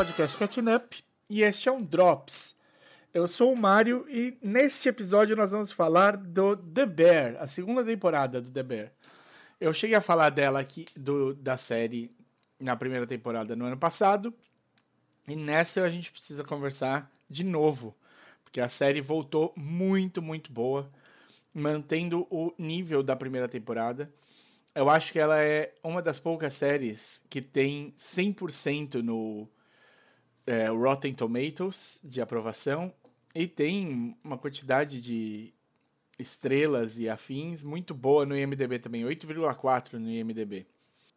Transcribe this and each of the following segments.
podcast Catching Up e este é um Drops. Eu sou o Mário e neste episódio nós vamos falar do The Bear, a segunda temporada do The Bear. Eu cheguei a falar dela aqui, do, da série, na primeira temporada no ano passado, e nessa a gente precisa conversar de novo, porque a série voltou muito, muito boa, mantendo o nível da primeira temporada. Eu acho que ela é uma das poucas séries que tem 100% no é, Rotten Tomatoes de aprovação e tem uma quantidade de estrelas e afins muito boa no IMDb também, 8,4 no IMDb.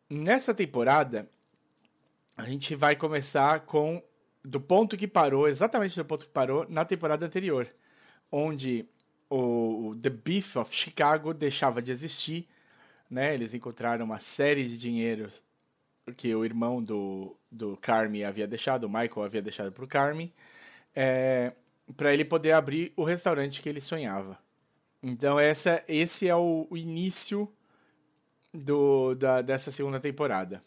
Nessa temporada, a gente vai começar com do ponto que parou, exatamente do ponto que parou na temporada anterior, onde o The Beef of Chicago deixava de existir, né? Eles encontraram uma série de dinheiro que o irmão do, do Carmi havia deixado, o Michael havia deixado para o Carmi, é, para ele poder abrir o restaurante que ele sonhava. Então essa, esse é o, o início do, da, dessa segunda temporada.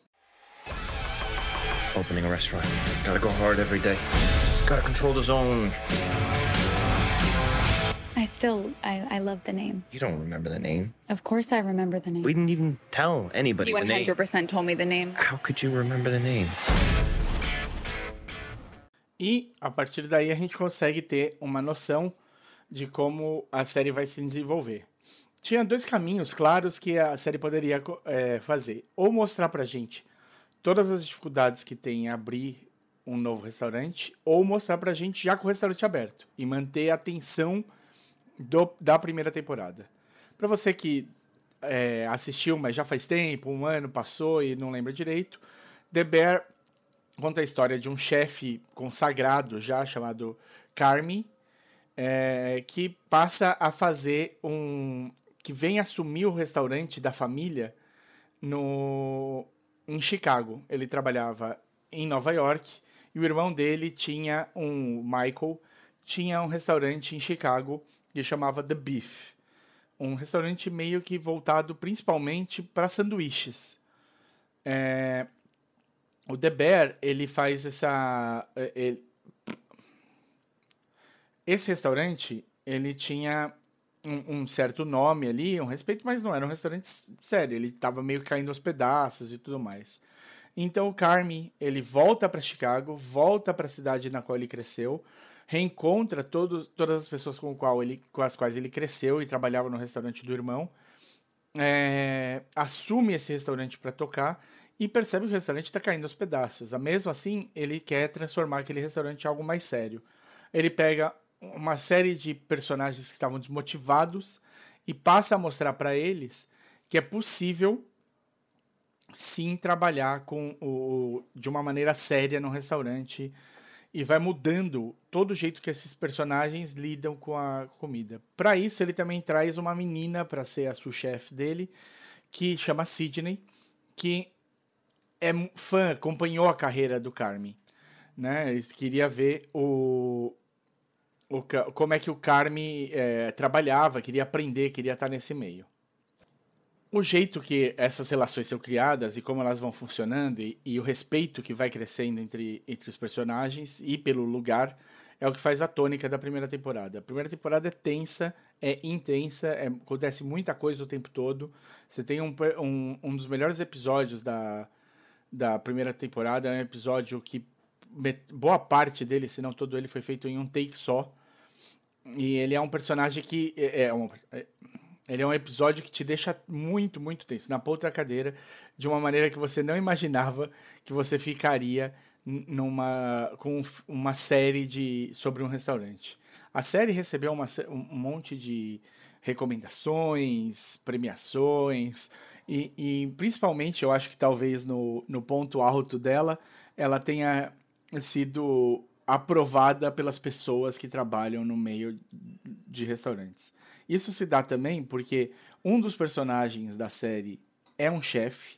Opening a restaurant. Gotta go hard every day. Gotta control the zone. I still, I, I love the name. You don't remember the name. Of course I remember the name. We didn't even tell anybody you the name. 100% told me the name. How could you remember the name? E a partir daí a gente consegue ter uma noção de como a série vai se desenvolver. Tinha dois caminhos claros que a série poderia é, fazer: ou mostrar pra gente todas as dificuldades que tem em abrir um novo restaurante, ou mostrar pra gente já com o restaurante aberto e manter a tensão do, da primeira temporada. Para você que é, assistiu, mas já faz tempo, um ano passou e não lembra direito, The Bear conta a história de um chefe consagrado já chamado Carmi, é, que passa a fazer um. que vem assumir o restaurante da família no em Chicago. Ele trabalhava em Nova York e o irmão dele tinha um Michael tinha um restaurante em Chicago que chamava The Beef, um restaurante meio que voltado principalmente para sanduíches. É, o The Bear ele faz essa é, ele, esse restaurante, ele tinha um, um, certo nome ali, um respeito, mas não era um restaurante sério. Ele estava meio caindo aos pedaços e tudo mais. Então o Carmi, ele volta para Chicago, volta para a cidade na qual ele cresceu, reencontra todos, todas as pessoas com, qual ele, com as quais ele cresceu e trabalhava no restaurante do irmão, é, assume esse restaurante para tocar e percebe que o restaurante está caindo aos pedaços. Mesmo assim, ele quer transformar aquele restaurante em algo mais sério. Ele pega uma série de personagens que estavam desmotivados e passa a mostrar para eles que é possível sim trabalhar com o, de uma maneira séria no restaurante e vai mudando todo o jeito que esses personagens lidam com a comida. Para isso ele também traz uma menina para ser a sous-chefe dele, que chama Sidney, que é fã, acompanhou a carreira do Carmen, né? Ele queria ver o, o, como é que o Carme é, trabalhava, queria aprender, queria estar nesse meio. O jeito que essas relações são criadas e como elas vão funcionando e, e, o respeito que vai crescendo entre, entre os personagens e pelo lugar é o que faz a tônica da primeira temporada. A primeira temporada é tensa, é intensa, é, acontece muita coisa o tempo todo. Você tem um, um, um dos melhores episódios da, da primeira temporada, é um episódio que boa parte dele, se não todo ele, foi feito em um take só. E ele é um personagem que. É, é um, é, ele é um episódio que te deixa muito, muito tenso, na ponta da cadeira, de uma maneira que você não imaginava que você ficaria numa com uma série de sobre um restaurante. A série recebeu uma, um monte de recomendações, premiações, e, e principalmente eu acho que talvez no, no ponto alto dela, ela tenha sido aprovada pelas pessoas que trabalham no meio de restaurantes. Isso se dá também porque um dos personagens da série é um chefe,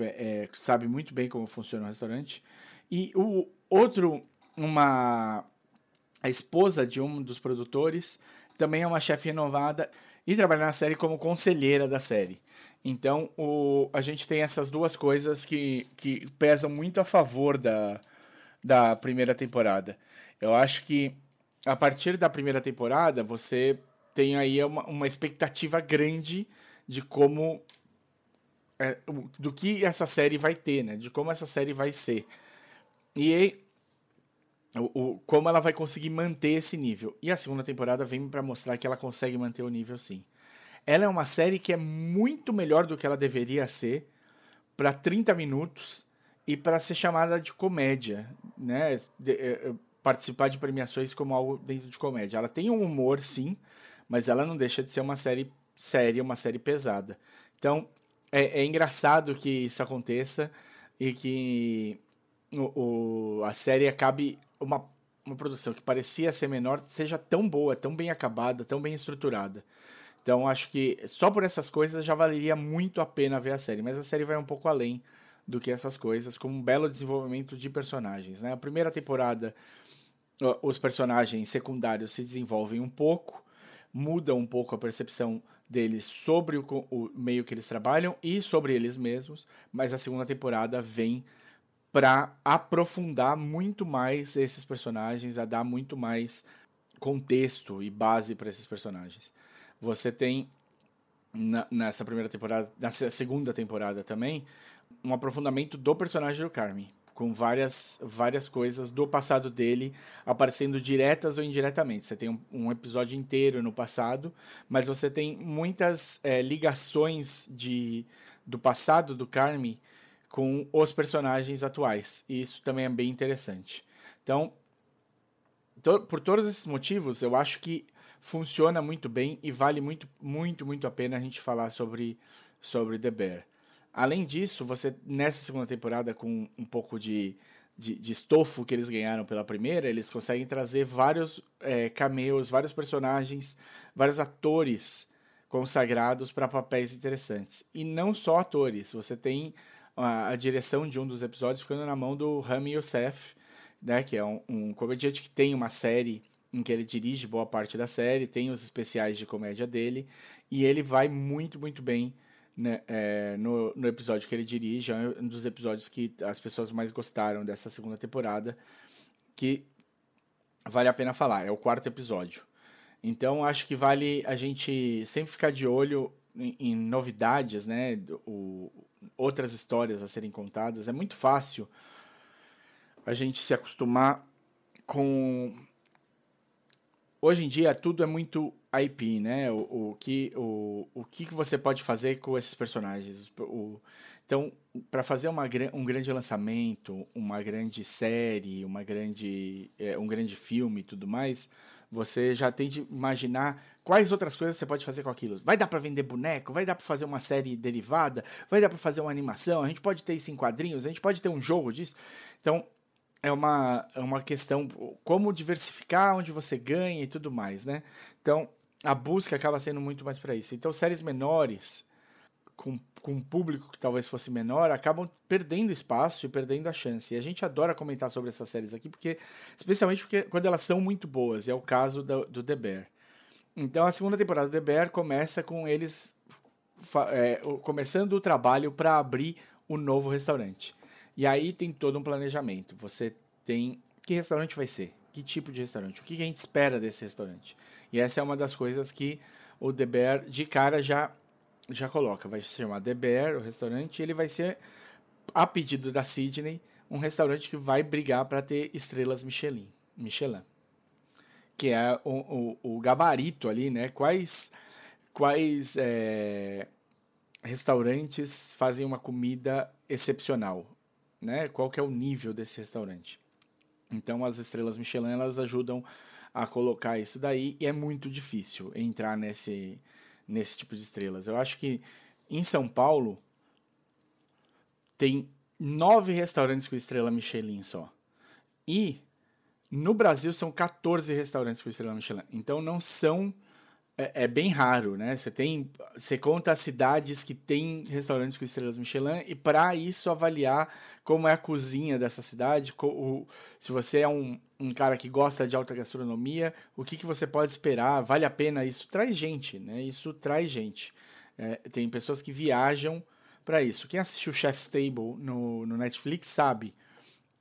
é, sabe muito bem como funciona o restaurante, e o outro, uma a esposa de um dos produtores, também é uma chefe renovada e trabalha na série como conselheira da série. Então, o, a gente tem essas duas coisas que, que pesam muito a favor da, da primeira temporada. Eu acho que a partir da primeira temporada você tem aí uma, uma expectativa grande de como é, do que essa série vai ter, né? De como essa série vai ser. E o, o, como ela vai conseguir manter esse nível. E a segunda temporada vem para mostrar que ela consegue manter o nível sim. Ela é uma série que é muito melhor do que ela deveria ser para 30 minutos e para ser chamada de comédia, né? De, de, participar de premiações como algo dentro de comédia. Ela tem um humor, sim, mas ela não deixa de ser uma série séria, uma série pesada. Então, é, é engraçado que isso aconteça e que o, o, a série acabe uma, uma produção que parecia ser menor seja tão boa, tão bem acabada, tão bem estruturada. Então acho que só por essas coisas já valeria muito a pena ver a série, mas a série vai um pouco além do que essas coisas, com um belo desenvolvimento de personagens. Né? A primeira temporada, os personagens secundários se desenvolvem um pouco, muda um pouco a percepção deles sobre o, o meio que eles trabalham e sobre eles mesmos, mas a segunda temporada vem para aprofundar muito mais esses personagens, a dar muito mais contexto e base para esses personagens. Você tem na, nessa primeira temporada, nessa segunda temporada também, um aprofundamento do personagem do Carmen, com várias, várias coisas do passado dele aparecendo diretas ou indiretamente. Você tem um, um episódio inteiro no passado, mas você tem muitas é, ligações de, do passado do Carmen com os personagens atuais. E isso também é bem interessante. Então, to por todos esses motivos, eu acho que funciona muito bem e vale muito, muito, muito a pena a gente falar sobre, sobre The Bear. Além disso, você nessa segunda temporada, com um pouco de, de, de estofo que eles ganharam pela primeira, eles conseguem trazer vários é, cameos, vários personagens, vários atores consagrados para papéis interessantes. E não só atores, você tem a, a, direção de um dos episódios ficando na mão do Rami Youssef, né, que é um, um comediante que tem uma série em que ele dirige boa parte da série, tem os especiais de comédia dele, e ele vai muito, muito bem né, é, no, no episódio que ele dirige. É um dos episódios que as pessoas mais gostaram dessa segunda temporada, que vale a pena falar, é o quarto episódio. Então acho que vale a gente sempre ficar de olho em, em novidades, né? O, outras histórias a serem contadas. É muito fácil a gente se acostumar com. Hoje em dia tudo é muito IP, né? O, o, que, o, o que você pode fazer com esses personagens. O, então, para fazer uma, um grande lançamento, uma grande série, uma grande, é, um grande filme e tudo mais, você já tem de imaginar Quais outras coisas você pode fazer com aquilo? Vai dar para vender boneco? Vai dar para fazer uma série derivada? Vai dar para fazer uma animação? A gente pode ter isso em quadrinhos? A gente pode ter um jogo disso? Então, é uma, é uma questão como diversificar onde você ganha e tudo mais, né? Então, a busca acaba sendo muito mais para isso. Então, séries menores, com, com um público que talvez fosse menor, acabam perdendo espaço e perdendo a chance. E a gente adora comentar sobre essas séries aqui, porque especialmente porque quando elas são muito boas. É o caso do, do The Bear. Então a segunda temporada de The Bear começa com eles é, começando o trabalho para abrir o um novo restaurante. E aí tem todo um planejamento. Você tem que restaurante vai ser, que tipo de restaurante, o que a gente espera desse restaurante. E essa é uma das coisas que o The Bear de cara já já coloca. Vai se chamar The Bear, o restaurante, e ele vai ser a pedido da Sydney, um restaurante que vai brigar para ter estrelas Michelin. Michelin que é o, o, o gabarito ali, né? Quais, quais é, restaurantes fazem uma comida excepcional, né? Qual que é o nível desse restaurante? Então as estrelas Michelin elas ajudam a colocar isso daí e é muito difícil entrar nesse nesse tipo de estrelas. Eu acho que em São Paulo tem nove restaurantes com estrela Michelin só. E no Brasil são 14 restaurantes com estrela Michelin. Então não são. É, é, bem raro, né? Você tem. Você conta as cidades que têm restaurantes com estrelas Michelin e para isso avaliar como é a cozinha dessa cidade. O, se você é um, um cara que gosta de alta gastronomia, o que, que você pode esperar? Vale a pena? Isso traz gente, né? Isso traz gente. É, tem pessoas que viajam para isso. Quem assistiu Chef's Table no, no Netflix sabe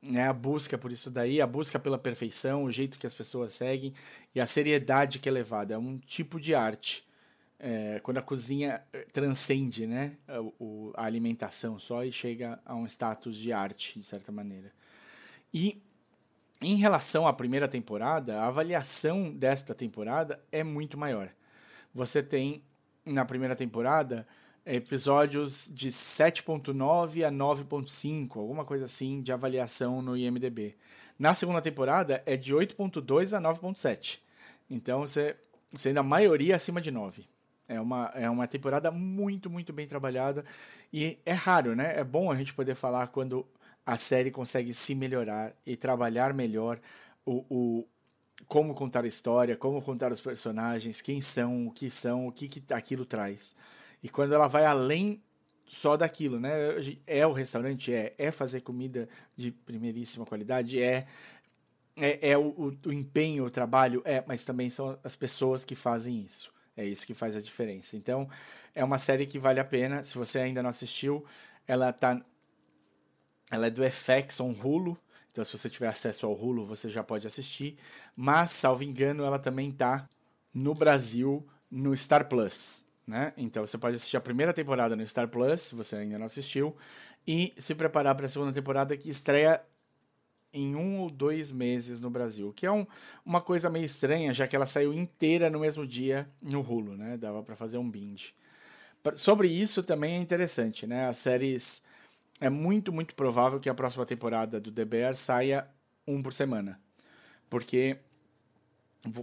né, a busca por isso daí, a busca pela perfeição, o jeito que as pessoas seguem e a seriedade que é levada. É um tipo de arte. É, quando a cozinha eh, transcende né, o, a alimentação só e chega a um status de arte, de certa maneira. E em relação à primeira temporada, a avaliação desta temporada é muito maior. Você tem, na primeira temporada, episódios de 7.9 a 9.5, alguma coisa assim, de avaliação no IMDB. Na segunda temporada é de 8.2 a 9.7. Então você, você ainda a maioria acima de 9. É uma, é uma temporada muito, muito bem trabalhada. E é raro, né? É bom a gente poder falar quando a série consegue se melhorar e trabalhar melhor o, o como contar a história, como contar os personagens, quem são, o que são, o que, que aquilo traz. E quando ela vai além só daquilo, né? É o restaurante, é, é fazer comida de primeiríssima qualidade, é é, é o, o, empenho, o trabalho, é, mas também são as pessoas que fazem isso. É isso que faz a diferença. Então, é uma série que vale a pena. Se você ainda não assistiu, ela tá ela é do FX on Hulu. Então, se você tiver acesso ao Hulu, você já pode assistir. Mas, salvo engano, ela também tá no Brasil no Star Plus né? Então você pode assistir a primeira temporada no Star Plus, se você ainda não assistiu, e se preparar para a segunda temporada que estreia em um ou dois meses no Brasil, que é um, uma coisa meio estranha, já que ela saiu inteira no mesmo dia no Hulu, né? Dava para fazer um binge. Sobre isso também é interessante, né? As séries é muito muito provável que a próxima temporada do The Bear saia um por semana, porque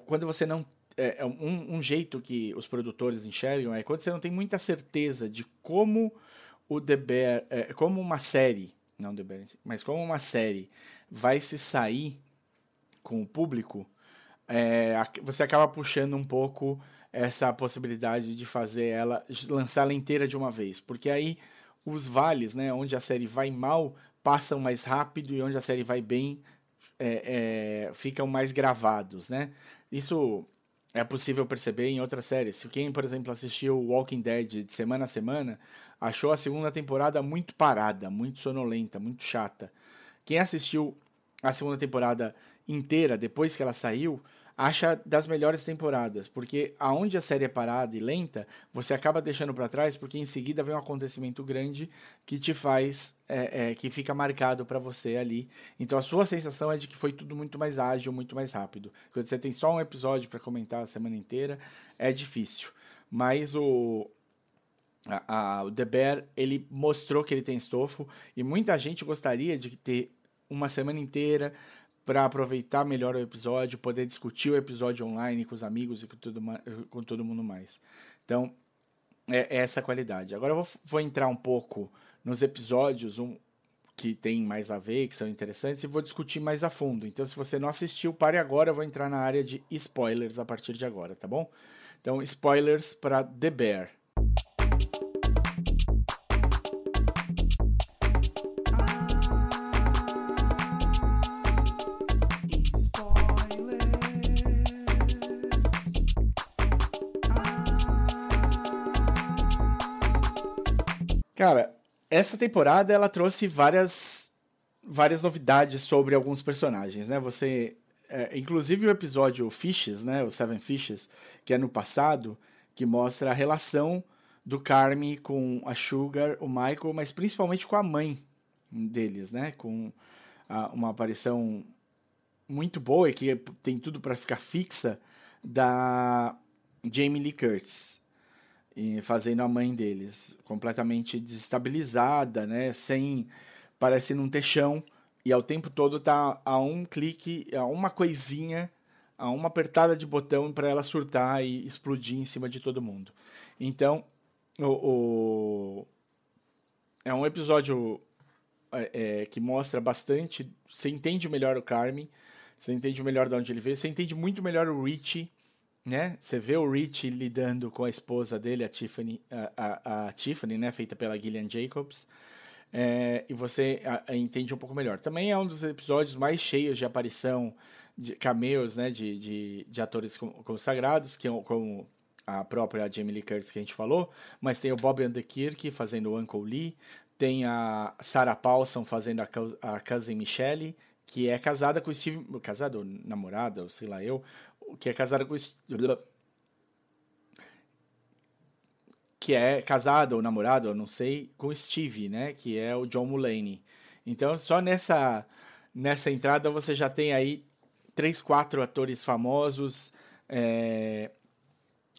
quando você não é, é, um, um, jeito que os produtores enxergam é quando você não tem muita certeza de como o The Bear, é, como uma série, não The Bear, mas como uma série vai se sair com o público, é, você acaba puxando um pouco essa possibilidade de fazer ela, lançá-la inteira de uma vez, porque aí os vales, né, onde a série vai mal, passam mais rápido e onde a série vai bem, é, é, ficam mais gravados, né? Isso é possível perceber em outras séries. Se quem, por exemplo, assistiu Walking Dead de semana a semana, achou a segunda temporada muito parada, muito sonolenta, muito chata. Quem assistiu a segunda temporada inteira depois que ela saiu, acha das melhores temporadas, porque aonde a série é parada e lenta, você acaba deixando para trás, porque em seguida vem um acontecimento grande que te faz, é, é, que fica marcado para você ali. Então a sua sensação é de que foi tudo muito mais ágil, muito mais rápido. Quando você tem só um episódio para comentar a semana inteira, é difícil. Mas o a, a, o The Bear ele mostrou que ele tem estofo e muita gente gostaria de ter uma semana inteira para aproveitar melhor o episódio, poder discutir o episódio online com os amigos e com, tudo, com todo mundo mais. Então, é, é essa qualidade. Agora eu vou, vou entrar um pouco nos episódios um, que tem mais a ver, que são interessantes, e vou discutir mais a fundo. Então, se você não assistiu, pare agora, eu vou entrar na área de spoilers a partir de agora, tá bom? Então, spoilers para The Bear. Cara, essa temporada ela trouxe várias várias novidades sobre alguns personagens, né? Você é, inclusive o episódio Fishes, né, o Seven Fishes, que é no passado, que mostra a relação do Carme com a Sugar, o Michael, mas principalmente com a mãe deles, né, com a, uma aparição muito boa e que tem tudo para ficar fixa da Jamie Lee Curtis e fazendo a mãe deles completamente desestabilizada, né? Sem parece não ter chão e ao tempo todo tá a um clique, a uma coisinha, a uma apertada de botão para ela surtar e explodir em cima de todo mundo. Então, o, o é um episódio é, é, que mostra bastante. Você entende melhor o Carmen, você entende melhor de onde ele veio, você entende muito melhor o Richie né? Você vê o Rich lidando com a esposa dele, a Tiffany, a, a, a Tiffany, né? Feita pela Gillian Jacobs. É, e você a, entende um pouco melhor. Também é um dos episódios mais cheios de aparição de cameos, né? De, de, de atores consagrados, que é como a própria Jamie Lee Curtis que a gente falou, mas tem o Bob Underkirk fazendo o Uncle Lee, Tem a Sarah Paulson fazendo a, a cousin Michelle, que é casada com o Steve. Casada ou namorada, ou sei lá eu. Que é casada com Que é casada ou namorada, eu não sei, com Steve, né? Que é o John Mulaney. Então, só nessa, nessa entrada você já tem aí três, quatro atores famosos é,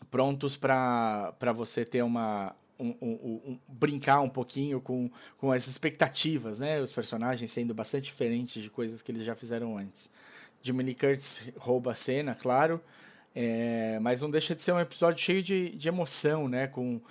prontos para você ter uma. Um, um- um- brincar um pouquinho com, com as expectativas, né? Os personagens sendo bastante diferentes de coisas que eles já fizeram antes. Jimmy Lee Curtis rouba a cena, claro, é, mas não deixa de ser um episódio cheio de, de emoção, né? Com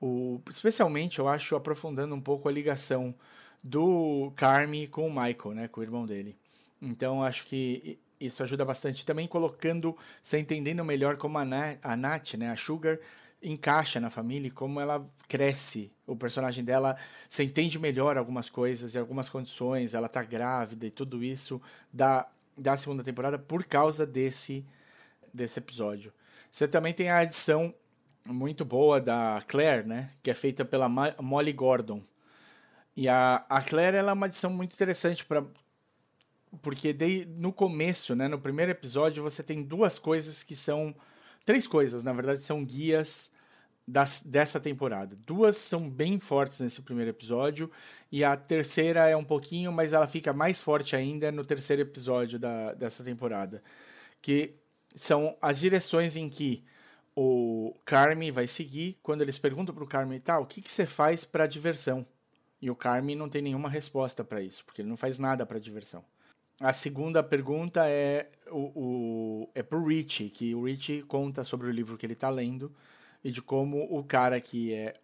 o, especialmente, eu acho, aprofundando um pouco a ligação do Carme com o Michael, né? Com o irmão dele. Então, acho que isso ajuda bastante. Também colocando, você entendendo melhor como a, Na, a Nath, né? A Sugar, encaixa na família e como ela cresce. O personagem dela, você entende melhor algumas coisas e algumas condições. Ela tá grávida e tudo isso da, da segunda temporada por causa desse, desse episódio. Você também tem a adição muito boa da Claire, né? Que é feita pela Ma- Molly Gordon. E a, a Claire ela é uma adição muito interessante para porque de, no começo, né, no primeiro episódio, você tem duas coisas que são três coisas, na verdade, são guias das, dessa temporada. Duas são bem fortes nesse primeiro episódio e a terceira é um pouquinho, mas ela fica mais forte ainda no terceiro episódio da, dessa temporada, que são as direções em que o Carme vai seguir quando eles perguntam pro Carme, tá, o que, que você faz para diversão? E o Carme não tem nenhuma resposta para isso, porque ele não faz nada para diversão. A segunda pergunta é o, o é pro Richie, que o Richie conta sobre o livro que ele tá lendo e de como o cara que é,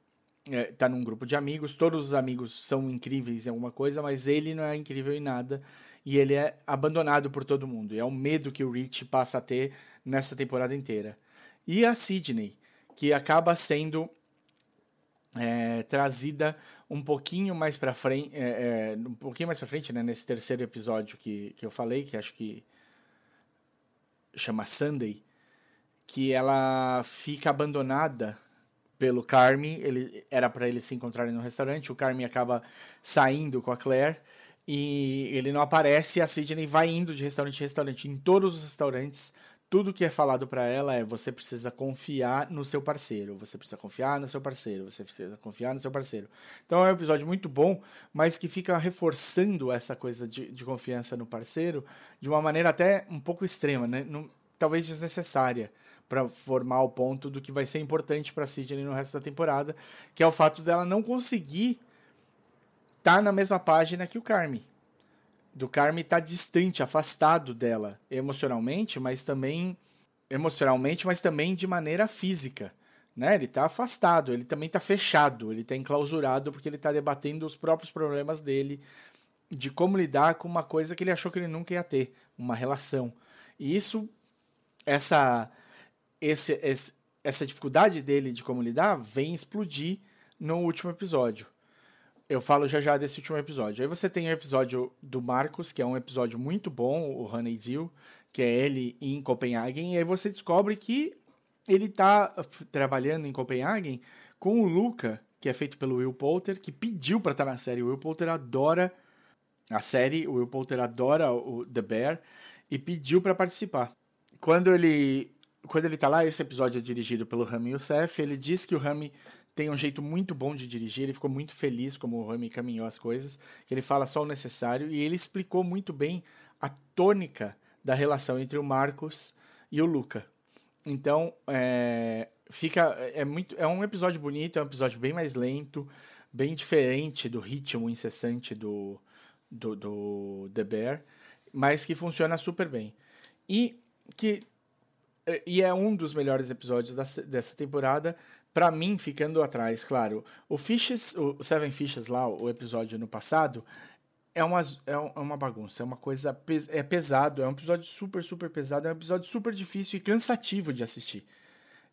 é tá num grupo de amigos, todos os amigos são incríveis em alguma coisa, mas ele não é incrível em nada e ele é abandonado por todo mundo. E é o medo que o Richie passa a ter nessa temporada inteira. E a Sidney, que acaba sendo é, trazida um pouquinho mais para frente, é, é, um pouquinho mais para frente, né, nesse terceiro episódio que, que eu falei, que acho que chama Sunday, que ela fica abandonada pelo Carme, ele era para eles se encontrarem no restaurante, o Carme acaba saindo com a Claire e ele não aparece, a Sidney vai indo de restaurante em restaurante, em todos os restaurantes, tudo que é falado para ela é você precisa confiar no seu parceiro, você precisa confiar no seu parceiro, você precisa confiar no seu parceiro. Então é um episódio muito bom, mas que fica reforçando essa coisa de, de confiança no parceiro de uma maneira até um pouco extrema, né? Talvez desnecessária para formar o ponto do que vai ser importante para Sidney no resto da temporada, que é o fato dela não conseguir estar tá na mesma página que o Carme do Carme tá distante, afastado dela emocionalmente, mas também emocionalmente, mas também de maneira física, né? Ele tá afastado, ele também tá fechado, ele tá enclausurado porque ele tá debatendo os próprios problemas dele de como lidar com uma coisa que ele achou que ele nunca ia ter, uma relação. E isso essa esse, esse essa dificuldade dele de como lidar vem explodir no último episódio. Eu falo já já desse último episódio. Aí você tem o episódio do Marcos, que é um episódio muito bom, o Honeydew, que é ele em Copenhagen, e aí você descobre que ele tá trabalhando em Copenhagen com o Luca, que é feito pelo Will Poulter, que pediu para estar na série. O Will Poulter adora a série, o Will Poulter adora o The Bear e pediu para participar. Quando ele quando ele tá lá, esse episódio é dirigido pelo Rami Youssef, ele diz que o Rami tem um jeito muito bom de dirigir, ele ficou muito feliz como o Rami caminhou as coisas, que ele fala só o necessário, e ele explicou muito bem a tônica da relação entre o Marcos e o Luca. Então, é, fica é muito é um episódio bonito, é um episódio bem mais lento, bem diferente do ritmo incessante do, do, do The Bear, mas que funciona super bem. E que e é um dos melhores episódios da, dessa temporada, para mim, ficando atrás, claro. O Fishes, o Seven Fishes lá, o episódio no passado, é uma, é uma bagunça, é uma coisa. É pesado, é um episódio super, super pesado, é um episódio super difícil e cansativo de assistir.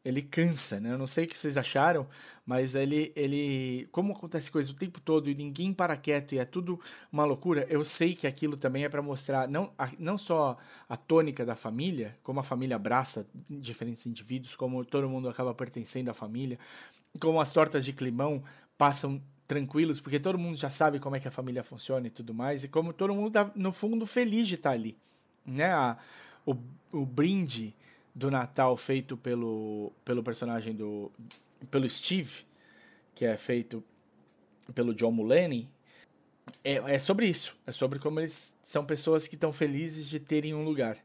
Ele cansa, né? Eu não sei o que vocês acharam, mas ele, ele. Como acontece coisa o tempo todo e ninguém para quieto e é tudo uma loucura, eu sei que aquilo também é para mostrar não, não só a tônica da família, como a família abraça diferentes indivíduos, como todo mundo acaba pertencendo à família, como as tortas de climão passam tranquilos, porque todo mundo já sabe como é que a família funciona e tudo mais, e como todo mundo tá, no fundo, feliz de estar ali. Né? A, o, o brinde do Natal feito pelo, pelo personagem do. pelo Steve, que é feito pelo John Mulaney, é, é sobre isso. É sobre como eles são pessoas que estão felizes de terem um lugar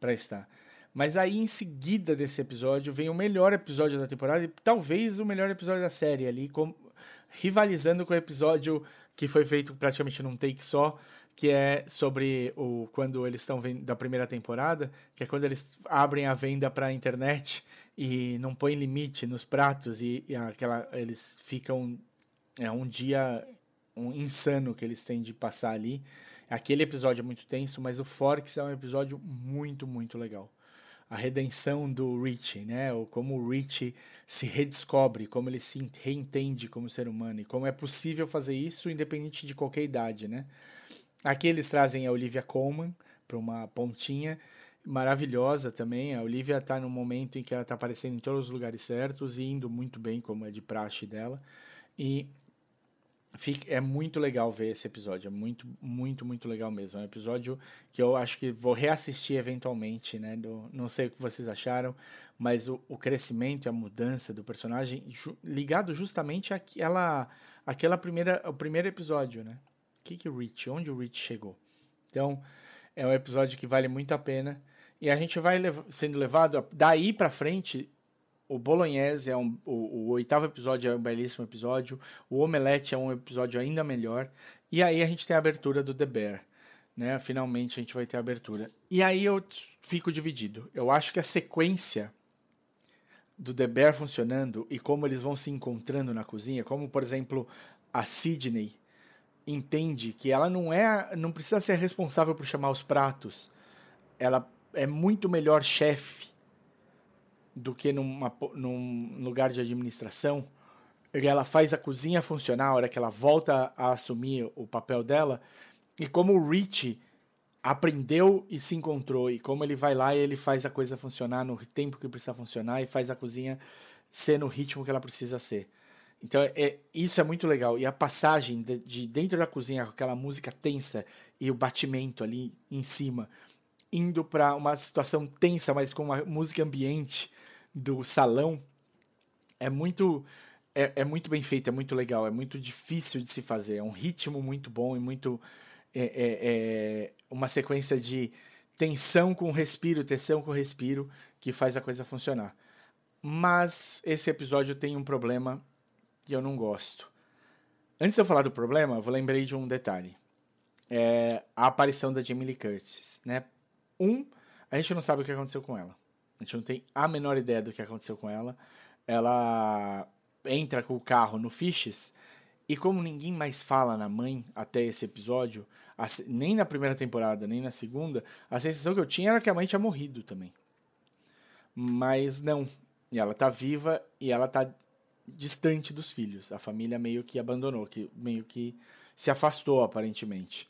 para estar. Mas aí, em seguida desse episódio, vem o melhor episódio da temporada e talvez o melhor episódio da série ali, com, rivalizando com o episódio que foi feito praticamente num take só, que é sobre o quando eles estão da primeira temporada, que é quando eles abrem a venda para a internet e não põem limite nos pratos e, e aquela eles ficam é um dia um insano que eles têm de passar ali. Aquele episódio é muito tenso, mas o Forks é um episódio muito, muito legal. A redenção do Rich, né? Ou como o Rich se redescobre, como ele se reentende como ser humano e como é possível fazer isso independente de qualquer idade, né? Aqui eles trazem a Olivia Colman para uma pontinha maravilhosa também. A Olivia está no momento em que ela está aparecendo em todos os lugares certos e indo muito bem, como é de praxe dela. E Fica, é muito legal ver esse episódio, é muito, muito, muito legal mesmo. É um episódio que eu acho que vou reassistir eventualmente, né? Do, não sei o que vocês acharam, mas o, o crescimento a mudança do personagem ju, ligado justamente àquela, àquela primeira, o primeiro episódio, né? Que que o Rich, onde o Rich chegou? Então, é um episódio que vale muito a pena. E a gente vai lev sendo levado daí para frente o Bolognese é um, o, o, oitavo episódio é um belíssimo episódio. O Omelete é um episódio ainda melhor. E aí a gente tem a abertura do The Bear. Né? Finalmente a gente vai ter a abertura. E aí eu fico dividido. Eu acho que a sequência do The Bear funcionando e como eles vão se encontrando na cozinha, como por exemplo a Sidney entende que ela não é, não precisa ser responsável por chamar os pratos. Ela é muito melhor chefe do que numa, num lugar de administração. Ela faz a cozinha funcionar a hora que ela volta a assumir o papel dela. E como o Rich aprendeu e se encontrou, e como ele vai lá e ele faz a coisa funcionar no tempo que precisa funcionar e faz a cozinha ser no ritmo que ela precisa ser. Então, é, isso é muito legal. E a passagem de, de dentro da cozinha, com aquela música tensa e o batimento ali em cima, indo para uma situação tensa, mas com uma música ambiente, do salão é muito é, é muito bem feito, é muito legal, é muito difícil de se fazer, é um ritmo muito bom e muito é, é, é uma sequência de tensão com respiro, tensão com respiro que faz a coisa funcionar. Mas esse episódio tem um problema que eu não gosto. Antes de eu falar do problema, eu lembrei de um detalhe. É a aparição da Jamie Lee Curtis, né? Um, a gente não sabe o que aconteceu com ela. A gente não tem a menor ideia do que aconteceu com ela. Ela entra com o carro no Fishes e como ninguém mais fala na mãe até esse episódio, nem na primeira temporada, nem na segunda, a sensação que eu tinha era que a mãe tinha morrido também. Mas não. E ela tá viva e ela tá distante dos filhos. A família meio que abandonou, que meio que se afastou aparentemente.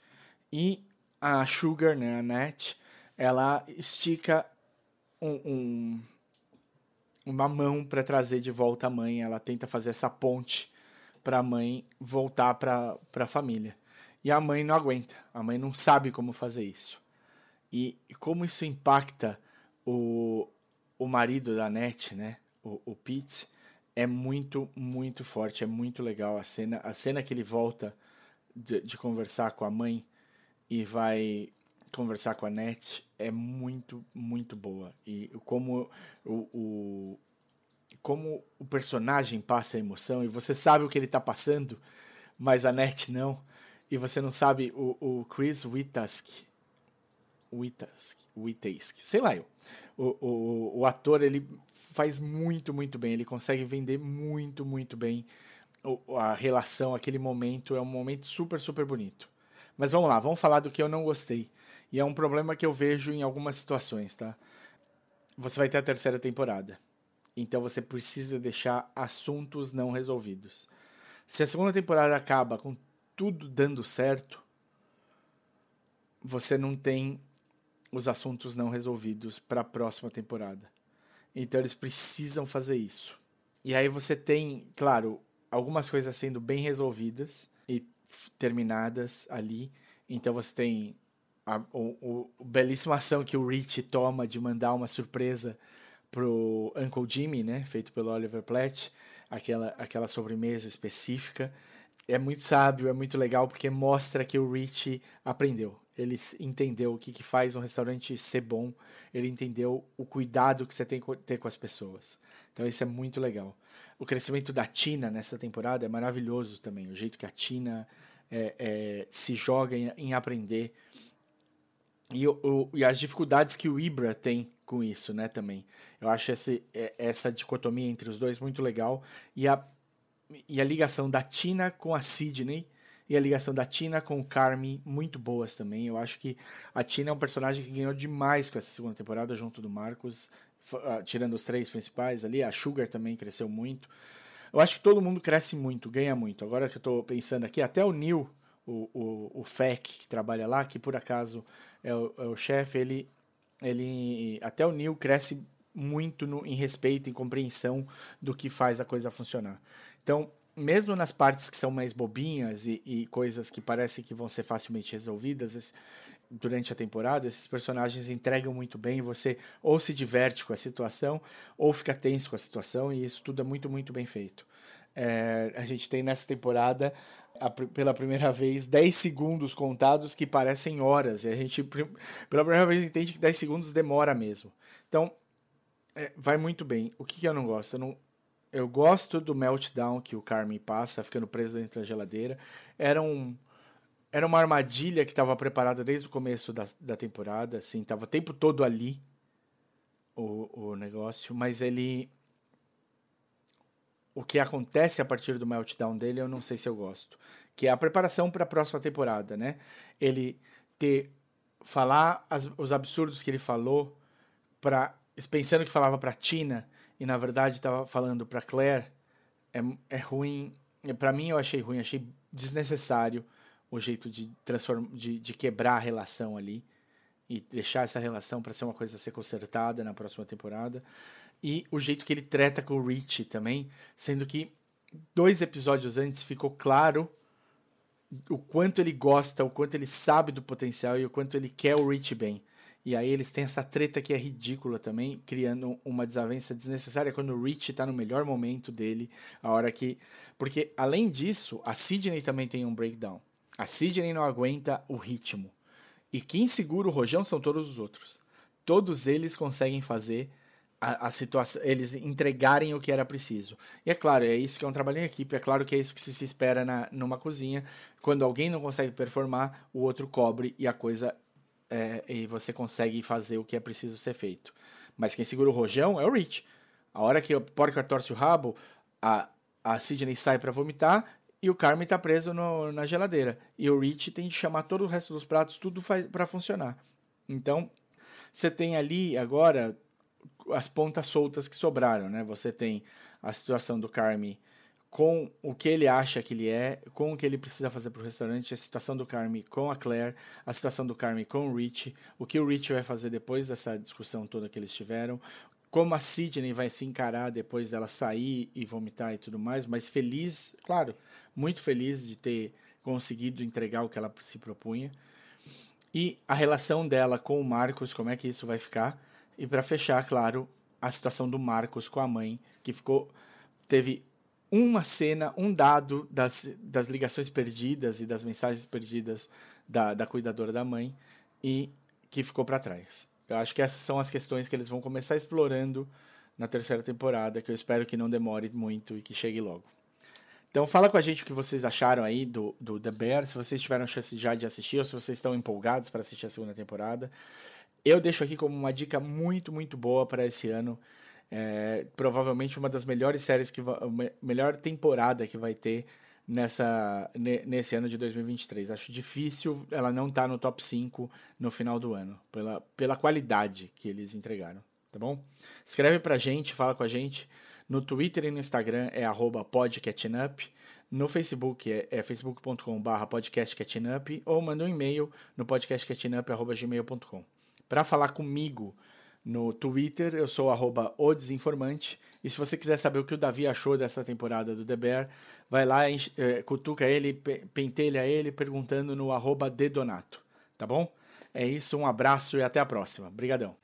E a Sugar, né, a Nat, ela estica um, um uma mão para trazer de volta a mãe. Ela tenta fazer essa ponte para a mãe voltar para a família. E a mãe não aguenta. A mãe não sabe como fazer isso. E, e como isso impacta o, o marido da Net, né? O, o Pete, é muito, muito forte. É muito legal a cena. A cena que ele volta de, de conversar com a mãe e vai conversar com a Net é muito, muito boa. E como o, o, como o personagem passa a emoção e você sabe o que ele está passando, mas a Net não. E você não sabe o, o Chris Witask. Witask, Witask, sei lá eu. O, o, o ator ele faz muito, muito bem. Ele consegue vender muito, muito bem a relação, aquele momento. É um momento super, super bonito. Mas vamos lá, vamos falar do que eu não gostei. E é um problema que eu vejo em algumas situações, tá? Você vai ter a terceira temporada. Então você precisa deixar assuntos não resolvidos. Se a segunda temporada acaba com tudo dando certo, você não tem os assuntos não resolvidos para a próxima temporada. Então eles precisam fazer isso. E aí você tem, claro, algumas coisas sendo bem resolvidas e terminadas ali. Então você tem a, o, o, belíssima ação que o Rich toma de mandar uma surpresa pro Uncle Jimmy, né, feito pelo Oliver Platt, aquela, aquela sobremesa específica. É muito sábio, é muito legal porque mostra que o Rich aprendeu. Ele entendeu o que, que faz um restaurante ser bom. Ele entendeu o cuidado que você tem que ter com as pessoas. Então isso é muito legal. O crescimento da Tina nessa temporada é maravilhoso também. O jeito que a Tina é, é, se joga em, em aprender. E, o, e, as dificuldades que o Ibra tem com isso, né, também. Eu acho esse, é, essa dicotomia entre os dois muito legal. E a, e a ligação da Tina com a Sidney e a ligação da Tina com o Carmi muito boas também. Eu acho que a Tina é um personagem que ganhou demais com essa segunda temporada, junto do Marcos, ah, tirando os três principais ali. A Sugar também cresceu muito. Eu acho que todo mundo cresce muito, ganha muito. Agora que eu estou pensando aqui, até o Neil, o, o, o FEC, que trabalha lá, que por acaso é o, é o chefe, ele, ele. Até o Neil cresce muito no, em respeito e compreensão do que faz a coisa funcionar. Então, mesmo nas partes que são mais bobinhas e, e coisas que parecem que vão ser facilmente resolvidas, esse, durante a temporada, esses personagens entregam muito bem, você ou se diverte com a situação, ou fica tenso com a situação, e isso tudo é muito, muito bem feito. É, a gente tem nessa temporada, a, pela primeira vez, 10 segundos contados que parecem horas, e a gente, pela primeira vez, entende que 10 segundos demora mesmo. Então, é, vai muito bem. O que, que eu não gosto? Eu, não, eu gosto do meltdown que o Carmen passa, ficando preso dentro da geladeira. Era um era uma armadilha que estava preparada desde o começo da, da temporada, assim, tava o tempo todo ali o, o negócio, mas ele o que acontece a partir do meltdown dele, eu não sei se eu gosto, que é a preparação para a próxima temporada, né? Ele ter falar as, os absurdos que ele falou para pensando que falava para Tina e na verdade estava falando para Claire, é, é ruim. Para mim eu achei ruim, achei desnecessário o jeito de, de, de quebrar a relação ali e deixar essa relação para ser uma coisa a ser consertada na próxima temporada. E o jeito que ele trata com o Rich também, sendo que dois episódios antes ficou claro o quanto ele gosta, o quanto ele sabe do potencial e o quanto ele quer o Rich bem. E aí eles têm essa treta que é ridícula também, criando uma desavença desnecessária quando o Rich tá no melhor momento dele, a hora que. Porque, além disso, a Sidney também tem um breakdown. A Sidney não aguenta o ritmo. E quem segura o rojão são todos os outros. Todos eles conseguem fazer a, a situação, eles entregarem o que era preciso. E é claro, é isso que é um trabalho em equipe, é claro que é isso que se, se espera na, numa cozinha. Quando alguém não consegue performar, o outro cobre e a coisa é, e você consegue fazer o que é preciso ser feito. Mas quem segura o rojão é o Rich. A hora que o porca torce o rabo, a, a Sidney sai para vomitar e o Carmen tá preso no, na geladeira. E o Rich tem de chamar todo o resto dos pratos, tudo para funcionar. Então, você tem ali agora as pontas soltas que sobraram, né? Você tem a situação do Carmen com o que ele acha que ele é, com o que ele precisa fazer para o restaurante, a situação do Carmen com a Claire, a situação do Carmen com o Rich, o que o Rich vai fazer depois dessa discussão toda que eles tiveram, como a Sidney vai se encarar depois dela sair e vomitar e tudo mais, mas feliz, claro, muito feliz de ter conseguido entregar o que ela se propunha. E a relação dela com o Marcos, como é que isso vai ficar? E para fechar, claro, a situação do Marcos com a mãe, que ficou teve uma cena, um dado das, das ligações perdidas e das mensagens perdidas da, da cuidadora da mãe e que ficou para trás. Eu acho que essas são as questões que eles vão começar explorando na terceira temporada, que eu espero que não demore muito e que chegue logo. Então fala com a gente o que vocês acharam aí do, do The Bear, se vocês tiveram chance já de assistir ou se vocês estão empolgados para assistir a segunda temporada. Eu deixo aqui como uma dica muito, muito boa para esse ano. É, provavelmente uma das melhores séries que vai, melhor temporada que vai ter nessa nesse ano de 2023. Acho difícil ela não estar tá no top 5 no final do ano, pela, pela qualidade que eles entregaram, tá bom? Escreve pra gente, fala com a gente. No Twitter e no Instagram é podcatchingup. No Facebook é, é facebook.com.br podcastcatchingup ou manda um e-mail no podcastcatchingup.gmail.com. Para falar comigo no Twitter, eu sou arroba o Desinformante. E se você quiser saber o que o Davi achou dessa temporada do The Bear, vai lá, é, cutuca ele, pentelha ele, perguntando no arroba Dedonato, tá bom? É isso, um abraço e até a próxima. Obrigadão.